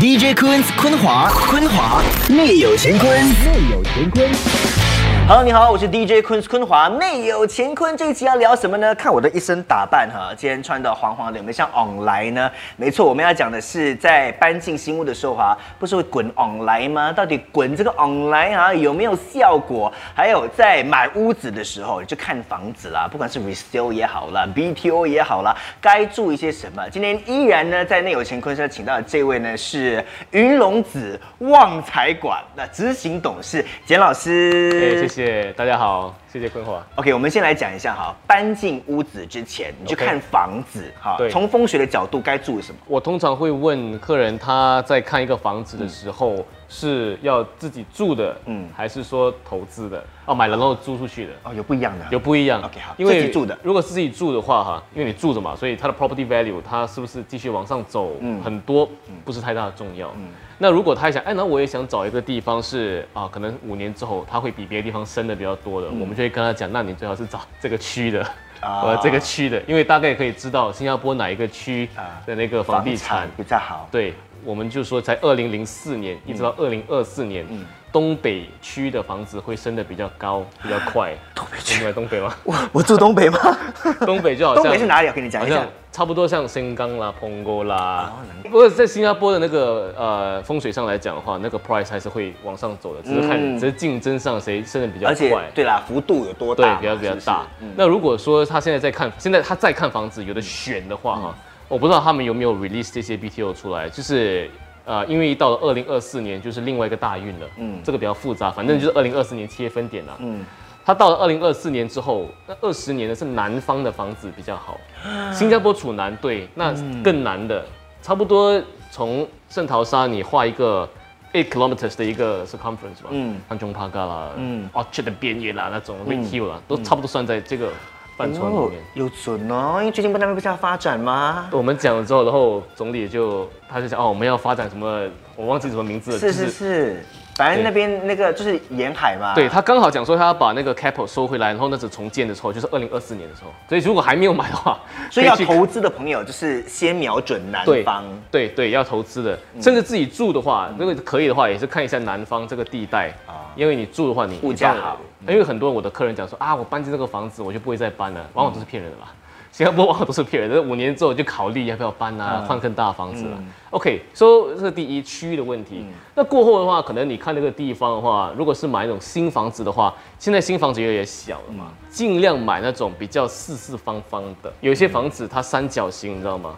DJ 坤坤华坤华内有乾坤，内有乾坤。Hello，你好，我是 DJ 坤坤华，内有乾坤。这一集要聊什么呢？看我的一身打扮哈，今天穿的黄黄的，有没有像 on 来呢？没错，我们要讲的是在搬进新屋的时候啊，不是会滚 on 来吗？到底滚这个 on 来啊有没有效果？还有在买屋子的时候，就看房子啦，不管是 resale 也好啦，BTO 也好啦，该注意些什么？今天依然呢，在内有乾坤上请到的这位呢是云龙子旺财馆的执行董事简老师。谢大家好，谢谢坤华。OK，我们先来讲一下哈，搬进屋子之前，你去看房子哈，从风水的角度该注意什么？我通常会问客人，他在看一个房子的时候是要自己住的，嗯，还是说投资的？哦，买了然后租出去的？哦，有不一样的，有不一样。OK，好，因为自己住的，如果是自己住的话哈，因为你住着嘛，所以它的 property value 它是不是继续往上走？嗯，很多不是太大的重要。嗯。那如果他想，哎，那我也想找一个地方是啊，可能五年之后它会比别的地方升的比较多的，我们就会跟他讲，那你最好是找这个区的，呃，这个区的，因为大概可以知道新加坡哪一个区的那个房地产比较好。对，我们就说在二零零四年一直到二零二四年。东北区的房子会升的比较高，比较快。东北区在东北吗？我我住东北吗？东北就好像东北是哪里？我跟你讲一下，差不多像新港啦、澎湖啦。不过在新加坡的那个呃风水上来讲的话，那个 price 还是会往上走的，只是看只是竞争上谁升的比较快。对啦，幅度有多大？对，比较比较大。那如果说他现在在看，现在他在看房子，有的选的话哈，我不知道他们有没有 release 这些 BTO 出来，就是。呃，因为到了二零二四年就是另外一个大运了，嗯，这个比较复杂，反正就是二零二四年切分点了，嗯，他到了二零二四年之后，那二十年呢是南方的房子比较好，新加坡处南，对，那更难的，差不多从圣淘沙你画一个 eight kilometers 的一个 circumference 吧，嗯，汉中帕嘎啦，嗯，Orchard 的边缘啦，那种 r e i l 啦，都差不多算在这个。范畴里面有准哦，因为最近不那边不是要发展吗？我们讲了之后，然后总理就他就讲哦，我们要发展什么，我忘记什么名字了。是是是。反正那边那个就是沿海嘛，对他刚好讲说他要把那个 capital 收回来，然后那是重建的时候，就是二零二四年的时候。所以如果还没有买的话，所以要投资的朋友就是先瞄准南方。对对，要投资的，甚至自己住的话，如果可以的话，也是看一下南方这个地带啊，因为你住的话，你物价好。因为很多我的客人讲说啊，我搬进这个房子，我就不会再搬了，往往都是骗人的嘛。新加坡往往都是骗人，这五年之后就考虑要不要搬啊，换更大的房子了。OK，说这是第一区域的问题。那过后的话，可能你看那个地方的话，如果是买那种新房子的话，现在新房子越来越小了嘛，尽量买那种比较四四方方的。有些房子它三角形，你知道吗？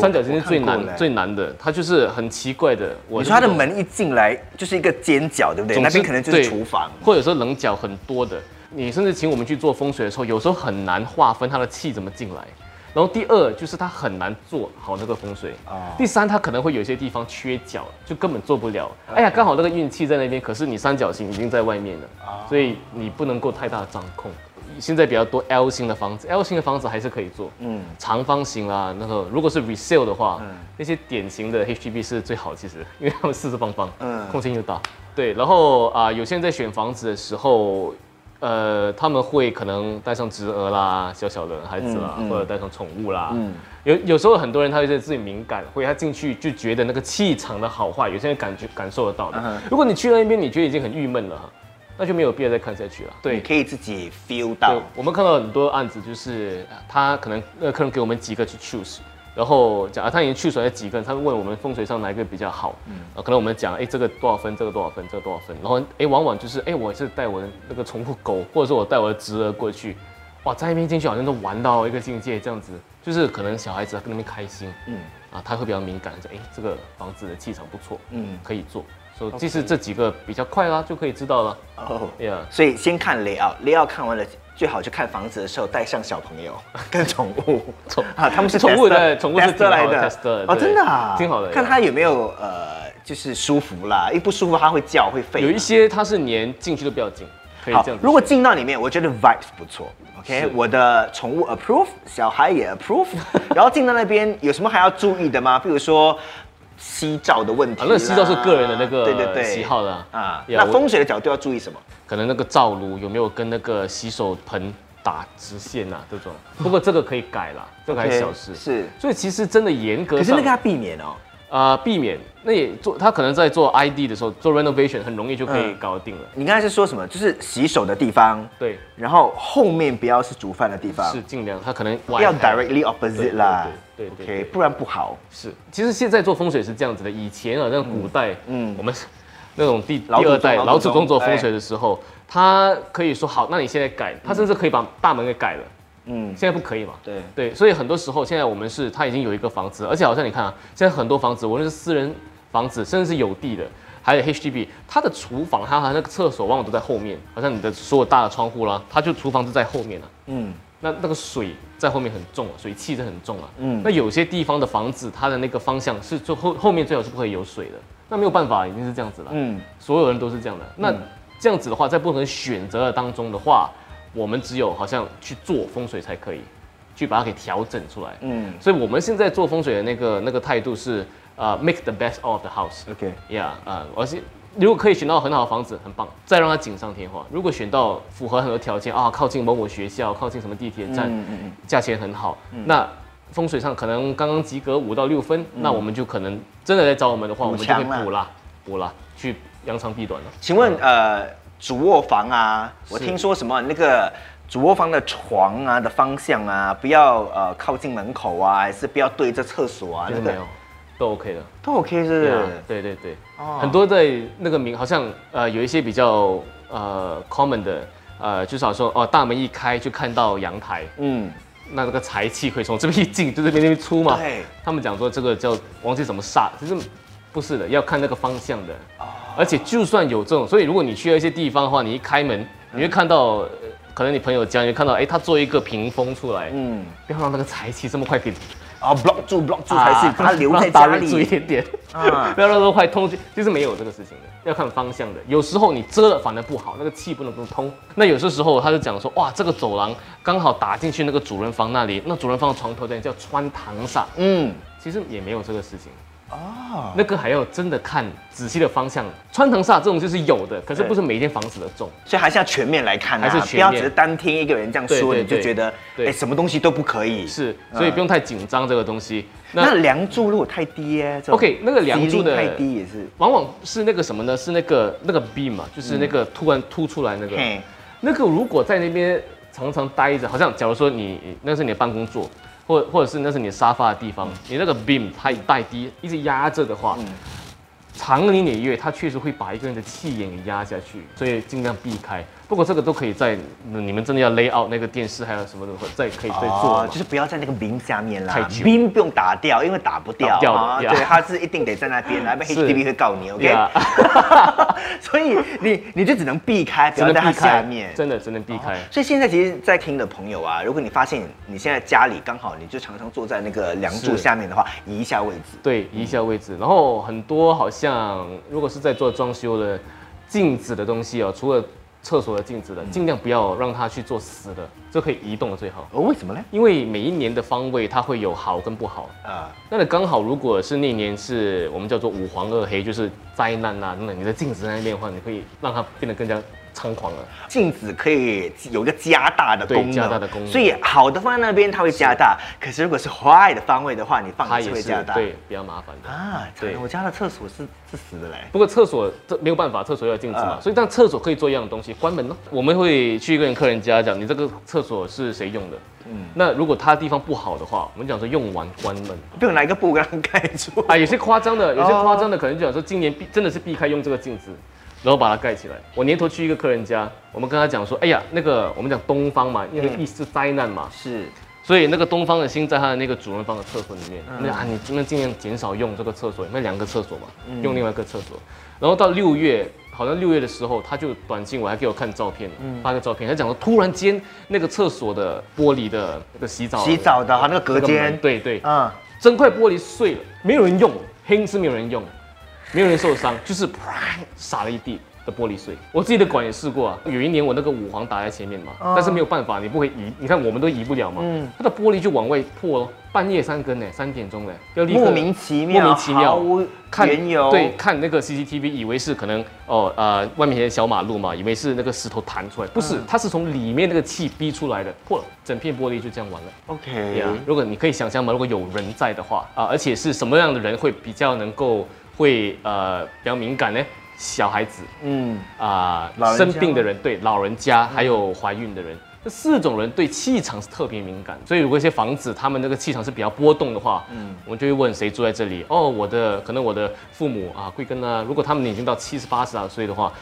三角形是最难最难的，它就是很奇怪的。你说它的门一进来就是一个尖角，对不对？那边可能就是厨房，或者说棱角很多的。你甚至请我们去做风水的时候，有时候很难划分它的气怎么进来。然后第二就是它很难做好那个风水啊。第三，它可能会有些地方缺角，就根本做不了。哎呀，刚好那个运气在那边，可是你三角形已经在外面了啊，所以你不能够太大的掌控。现在比较多 L 型的房子，L 型的房子还是可以做。嗯，长方形啦，那个如果是 resale 的话，那些典型的 HDB 是最好，其实因为它们四四方方，嗯，空间又大。对，然后啊，有些人在选房子的时候。呃，他们会可能带上侄儿啦，小小的孩子啦，或者带上宠物啦。嗯，有有时候很多人他会自己敏感，或者他进去就觉得那个气场的好坏，有些人感觉感受得到的。如果你去那边，你觉得已经很郁闷了，那就没有必要再看下去了。对，可以自己 feel 到。我们看到很多案子，就是他可能那个客人给我们几个去 choose。然后讲啊，他已经去出来几个人，他会问我们风水上哪一个比较好。嗯，啊，可能我们讲，哎，这个多少分，这个多少分，这个多少分。然后，哎，往往就是，哎，我是带我的那个宠物狗，或者是我带我的侄儿过去，哇，在那边进去好像都玩到一个境界，这样子，就是可能小孩子跟那边开心，嗯，啊，他会比较敏感，说，哎，这个房子的气场不错，嗯，可以做。所以，其实这几个比较快啦，就可以知道了。哦，呀，所以先看雷奥，雷奥看完了。最好去看房子的时候带上小朋友 跟宠物，宠啊，他们是宠物的，宠物是得来的哦，真的啊，挺好的。看他有没有呃，就是舒服啦，一不舒服他会叫会吠。有一些它是连进去都不要进，可以这样。如果进到里面，我觉得 vibes 不错，OK，我的宠物 approve，小孩也 approve，然后进到那边有什么还要注意的吗？比如说。夕照的问题，那夕照是个人的那个对对对喜好的啊。那风水的角度要注意什么？可能那个灶炉有没有跟那个洗手盆打直线啊？这种。不过这个可以改了，这个还是小事。是。所以其实真的严格，可是那个要避免哦。呃，避免那也做，他可能在做 ID 的时候做 renovation 很容易就可以搞定了。你刚才是说什么？就是洗手的地方，对，然后后面不要是煮饭的地方，是尽量，他可能要 directly opposite 啦，对对，OK，不然不好。是，其实现在做风水是这样子的，以前啊，那古代，嗯，我们那种第第二代老祖宗做风水的时候，他可以说好，那你现在改，他甚至可以把大门给改了。嗯，现在不可以嘛？对对，所以很多时候现在我们是，他已经有一个房子，而且好像你看啊，现在很多房子，无论是私人房子，甚至是有地的，还有 HDB，它的厨房，它和那个厕所往往都在后面，好像你的所有大的窗户啦，它就厨房是在后面了。嗯，那那个水在后面很重啊，水气是很重啊。嗯，那有些地方的房子，它的那个方向是最后后面最好是不可以有水的，那没有办法，已经是这样子了。嗯，所有人都是这样的。那这样子的话，在不同选择的当中的话。我们只有好像去做风水才可以，去把它给调整出来。嗯，所以我们现在做风水的那个那个态度是，呃，make the best of the house。OK，Yeah，啊，而且如果可以选到很好的房子，很棒，再让它锦上添花。如果选到符合很多条件啊，靠近某某学校，靠近什么地铁站，嗯嗯价钱很好，那风水上可能刚刚及格五到六分，那我们就可能真的来找我们的话，我们就会补啦，补啦，去扬长避短了。请问，呃。主卧房啊，我听说什么那个主卧房的床啊的方向啊，不要呃靠近门口啊，还是不要对着厕所啊？那个没有，都 OK 的，都 OK 是？对对对，很多在那个名好像呃有一些比较呃 common 的呃，就是说哦大门一开就看到阳台，嗯，那这个财气可以从这边一进就这边那边出嘛？对，他们讲说这个叫忘记怎么煞，其实不是的，要看那个方向的。而且就算有这种，所以如果你去了一些地方的话，你一开门，你会看到，可能你朋友家，你会看到，哎，他做一个屏风出来，嗯，不要让那个财气这么快给啊 block 住 block 住才是，它留在家里住一点点，啊，不要让那么快通去，就是没有这个事情的，要看方向的。有时候你遮了反而不好，那个气不能不通。那有些时候他就讲说，哇，这个走廊刚好打进去那个主人房那里，那主人房的床头在叫穿堂煞，嗯，其实也没有这个事情。哦，那个还要真的看仔细的方向，穿藤煞这种就是有的，可是不是每一间房子的重，所以还是要全面来看，还是不要只是单听一个人这样说，你就觉得哎什么东西都不可以。是，所以不用太紧张这个东西。那梁柱如果太低，OK，那个梁柱的太低也是，往往是那个什么呢？是那个那个 beam 嘛，就是那个突然凸出来那个，那个如果在那边常常待着，好像假如说你那是你的办公座。或或者是那是你沙发的地方，你那个 beam 太太低，一直压着的话，长年累月，它确实会把一个人的气眼给压下去，所以尽量避开。不过这个都可以在你们真的要 lay out 那个电视还有什么的，再可以再做，就是不要在那个冰下面啦。冰不用打掉，因为打不掉。对，它是一定得在那边，那边 HDB 会告你。OK。所以你你就只能避开，不要在它下面。真的只能避开。所以现在其实，在听的朋友啊，如果你发现你现在家里刚好你就常常坐在那个梁柱下面的话，移一下位置。对，移一下位置。然后很多好像如果是在做装修的镜子的东西哦，除了厕所的镜子的，尽量不要让它去做死的，这可以移动的最好。哦，为什么呢？因为每一年的方位它会有好跟不好啊。那你刚好如果是那年是我们叫做五黄二黑，就是灾难呐，那你的镜子在那边的话，你可以让它变得更加。猖狂了，镜子可以有一个加大的功能，加大的功能。所以好的放在那边，它会加大。可是如果是坏的方位的话，你放它也会加大，对，比较麻烦的啊。对，我家的厕所是是死的嘞。不过厕所这没有办法，厕所要镜子嘛，所以但厕所可以做一样的东西，关门呢。我们会去一个人客人家讲，你这个厕所是谁用的？嗯，那如果他地方不好的话，我们讲说用完关门，不用拿一个布给它盖住啊。有些夸张的，有些夸张的可能就讲说今年避真的是避开用这个镜子。然后把它盖起来。我年头去一个客人家，我们跟他讲说，哎呀，那个我们讲东方嘛，因为意思是灾难嘛，是，所以那个东方的星在他的那个主人房的厕所里面。那啊，你尽量尽量减少用这个厕所，那两个厕所嘛，用另外一个厕所。然后到六月，好像六月的时候，他就短信我还给我看照片，发个照片，他讲说突然间那个厕所的玻璃的那个洗澡洗澡的哈那个隔间，对对，嗯，整块玻璃碎了，没有人用，黑是没有人用。没有人受伤，就是啪洒了一地，的玻璃碎。我自己的馆也试过啊，有一年我那个五黄打在前面嘛，但是没有办法，你不会移，你看我们都移不了嘛，嗯它的玻璃就往外破了。半夜三更呢，三点钟呢，要立刻莫名其妙，莫名其妙看缘由。对，看那个 CCTV，以为是可能哦呃外面小马路嘛，以为是那个石头弹出来，不是，它是从里面那个气逼出来的，破了，整片玻璃就这样完了。OK，呀，如果你可以想象嘛，如果有人在的话啊，而且是什么样的人会比较能够会呃比较敏感呢？小孩子，嗯啊，生病的人，对，老人家还有怀孕的人。这四种人对气场是特别敏感，所以如果一些房子他们那个气场是比较波动的话，嗯，我们就会问谁住在这里？哦，我的可能我的父母啊，贵庚啊？如果他们已经到七十八十岁的话，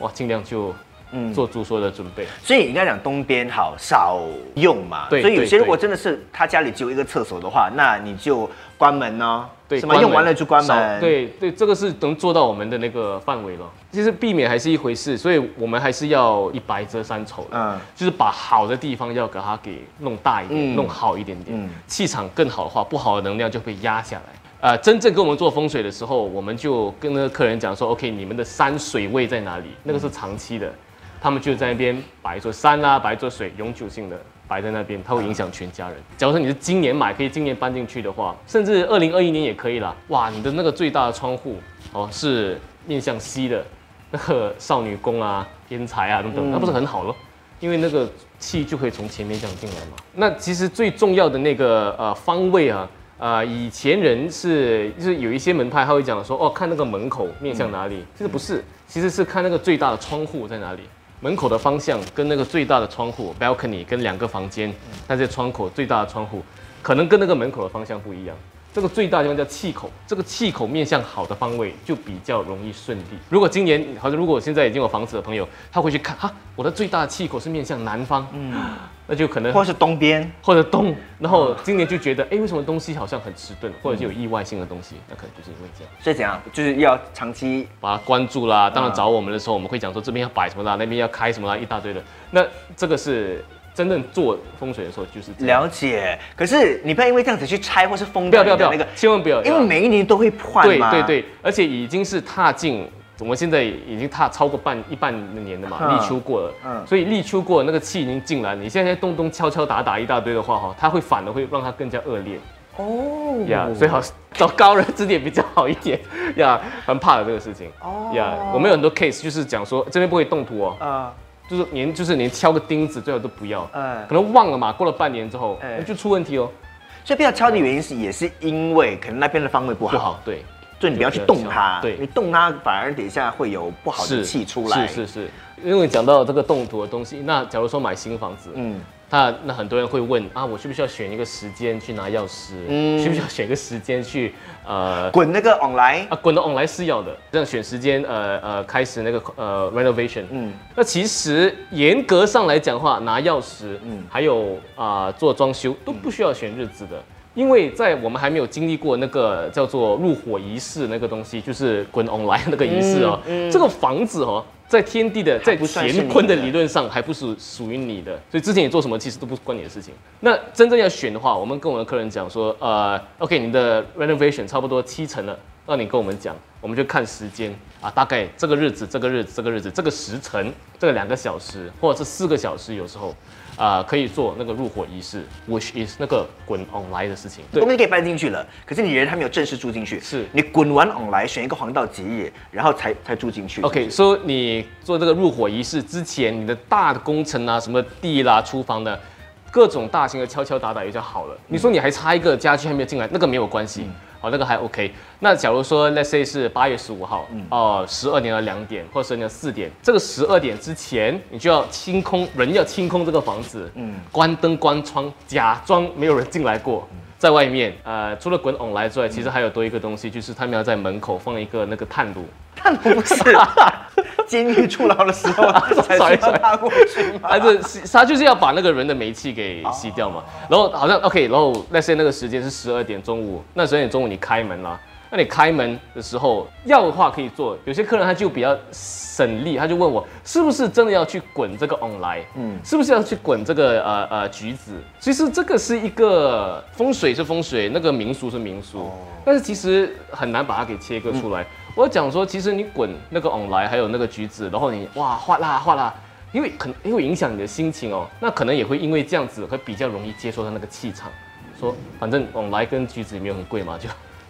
哇，尽量就嗯做足所有的准备。所以应该讲东边好少用嘛，对。所以有些如果真的是他家里只有一个厕所的话，那你就关门呢。对，什么用完了就关门。对对，这个是能做到我们的那个范围了。其实避免还是一回事，所以我们还是要一白遮三丑。嗯，就是把好的地方要给它给弄大一点，弄好一点点，气场更好的话，不好的能量就会压下来。呃，真正跟我们做风水的时候，我们就跟那个客人讲说，OK，你们的山水位在哪里？那个是长期的，他们就在那边摆一座山啊，摆一座水，永久性的。摆在那边，它会影响全家人。假如说你是今年买，可以今年搬进去的话，甚至二零二一年也可以啦。哇，你的那个最大的窗户哦，是面向西的，那个少女宫啊、天才啊等等，那不是很好咯？因为那个气就可以从前面这样进来嘛。那其实最重要的那个呃方位啊，呃以前人是就是有一些门派他会讲说，哦看那个门口面向哪里，其实不是，其实是看那个最大的窗户在哪里。门口的方向跟那个最大的窗户 balcony 跟两个房间，那些窗口最大的窗户，可能跟那个门口的方向不一样。这个最大地方叫气口，这个气口面向好的方位就比较容易顺利。如果今年好像如果现在已经有房子的朋友，他会去看哈，我的最大的气口是面向南方，嗯，那就可能或是东边或者东，然后今年就觉得哎，为什么东西好像很迟钝，或者是有意外性的东西，那可能就是因为这样。所以怎样，就是要长期把它关注啦。当然找我们的时候，我们会讲说这边要摆什么啦，那边要开什么啦，一大堆的。那这个是。真正做风水的时候就是了解，可是你不要因为这样子去拆或是封掉不要不要那个，千万不要，因为每一年都会换嘛。对对对，而且已经是踏进，我们现在已经踏超过半一半的年了嘛，立秋过了，嗯，所以立秋过了，那个气已经进来，你现在咚咚敲敲打打一大堆的话哈，它会反而会让它更加恶劣。哦呀，最好找高人指点比较好一点呀，很怕的这个事情。哦呀，我们有很多 case 就是讲说这边不会动土哦。啊。就是连就是连敲个钉子最好都不要，嗯，可能忘了嘛，过了半年之后，哎，就出问题哦。所以不要敲的原因是也是因为可能那边的方位不好，不好，对，所以你不要去动它，对，你动它反而等一下会有不好的气出来。是是是，因为讲到这个动土的东西，那假如说买新房子，嗯。那那很多人会问啊，我需不需要选一个时间去拿钥匙？嗯，需不需要选一个时间去呃滚那个 online 啊？滚的 online 是要的，这样选时间呃呃开始那个呃 renovation。嗯，那其实严格上来讲话，拿钥匙，嗯，还有啊做装修都不需要选日子的，因为在我们还没有经历过那个叫做入伙仪式那个东西，就是滚 online 那个仪式哦，这个房子哦。在天地的，在乾坤的理论上，还不是属于你的，所以之前你做什么，其实都不关你的事情。那真正要选的话，我们跟我们的客人讲说，呃，OK，你的 renovation 差不多七成了，那你跟我们讲，我们就看时间啊，大概这个日子、这个日子、这个日子、这个时辰，这个两个小时或者是四个小时，有时候。啊，可以做那个入伙仪式，which is 那个滚 on 来的事情。对，东西可以搬进去了，可是你人还没有正式住进去。是，你滚完 on 来，选一个黄道吉日，然后才才住进去。OK，说你做这个入伙仪式之前，你的大的工程啊，什么地啦、厨房的，各种大型的敲敲打打也就好了。你说你还差一个家具还没有进来，那个没有关系。好，那个还 OK。那假如说，Let's say 是八月十五号，哦，十二点到两点，或者十二点四点，这个十二点之前，你就要清空，人要清空这个房子，嗯，关灯关窗，假装没有人进来过。在外面，呃，除了滚筒来之外，其实还有多一个东西，就是他们要在门口放一个那个炭炉。炭炉不是，监狱出牢的时候 才 需要过去吗？还是他就是要把那个人的煤气给吸掉嘛？然后好像 OK，然后那些那个时间是十二点中午，那十二点中午你开门了，那你开门的时候要的话可以做，有些客人他就比较省力，他就问我是不是真的要去滚这个 on 来，嗯，是不是要去滚这个呃呃橘子？其实这个是一个风水是风水，那个民俗是民俗，但是其实很难把它给切割出来。我讲说，其实你滚那个 on 来，还有那个橘子，然后你哇哗啦哗啦，因为可能会影响你的心情哦，那可能也会因为这样子会比较容易接受到那个气场，说反正 on 来跟橘子也没有很贵嘛，就。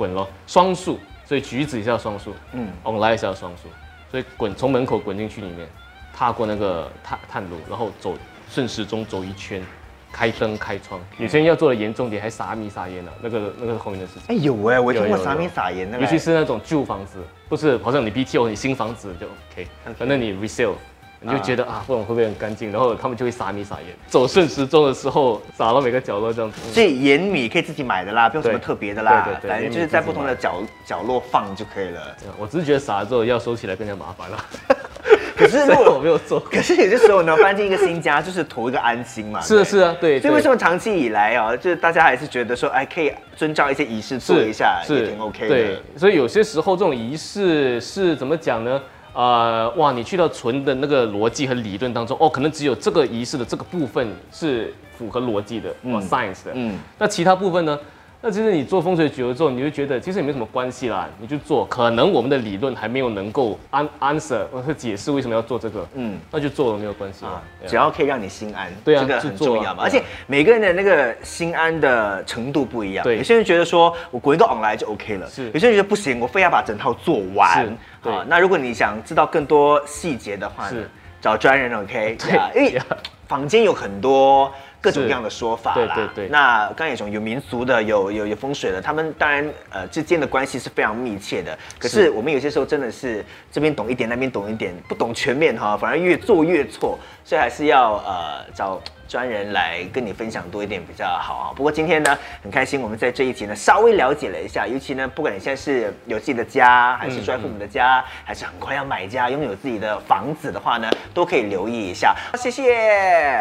滚咯，双数，所以橘子也是要双数，嗯，online 也是要双数，所以滚从门口滚进去里面，踏过那个探探路，然后走顺时钟走一圈，开灯开窗，有些人要做的严重点，还撒米撒盐呢，那个那个是后面的事情。哎有哎，我听过撒米撒盐的，尤其是那种旧房子，不是好像你 BTO 你新房子就 OK，反正你 resale。你就觉得啊，这种会不会很干净？然后他们就会撒米撒盐，走顺时钟的时候撒到每个角落这样子。所以盐米可以自己买的啦，不用什么特别的啦，反正就是在不同的角角落放就可以了。我只是觉得撒了之后要收起来更加麻烦了。可是如果 我没有做，可是有些时候呢，搬进一个新家就是图一个安心嘛。是啊是啊，对。所以为什么长期以来啊，就是大家还是觉得说，哎，可以遵照一些仪式做一下，也挺 OK 的。对，所以有些时候这种仪式是怎么讲呢？呃，哇，你去到纯的那个逻辑和理论当中，哦，可能只有这个仪式的这个部分是符合逻辑的，嗯，science 的，嗯，那其他部分呢？那其实你做风水久了之后，你就觉得其实也没什么关系啦，你就做。可能我们的理论还没有能够 an answer 或者解释为什么要做这个，嗯，那就做了没有关系啊，只要可以让你心安，对啊，这个很重要嘛。而且每个人的那个心安的程度不一样，对，有些人觉得说我滚一个 on 来就 OK 了，是，有些人觉得不行，我非要把整套做完，好，那如果你想知道更多细节的话，是。找专人 OK，对，因为 房间有很多。各种各样的说法啦，对对对。那刚才种有民俗的，有有有风水的，他们当然呃之间的关系是非常密切的。可是我们有些时候真的是这边懂一点，那边懂一点，不懂全面哈，反而越做越错，所以还是要呃找。专人来跟你分享多一点比较好啊。不过今天呢，很开心，我们在这一集呢稍微了解了一下，尤其呢，不管你现在是有自己的家，还是住在父母的家，还是很快要买家，拥有自己的房子的话呢，都可以留意一下。谢谢，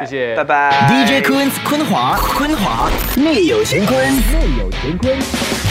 谢谢，拜拜。DJ 坤坤华，坤华内有乾坤，内有乾坤。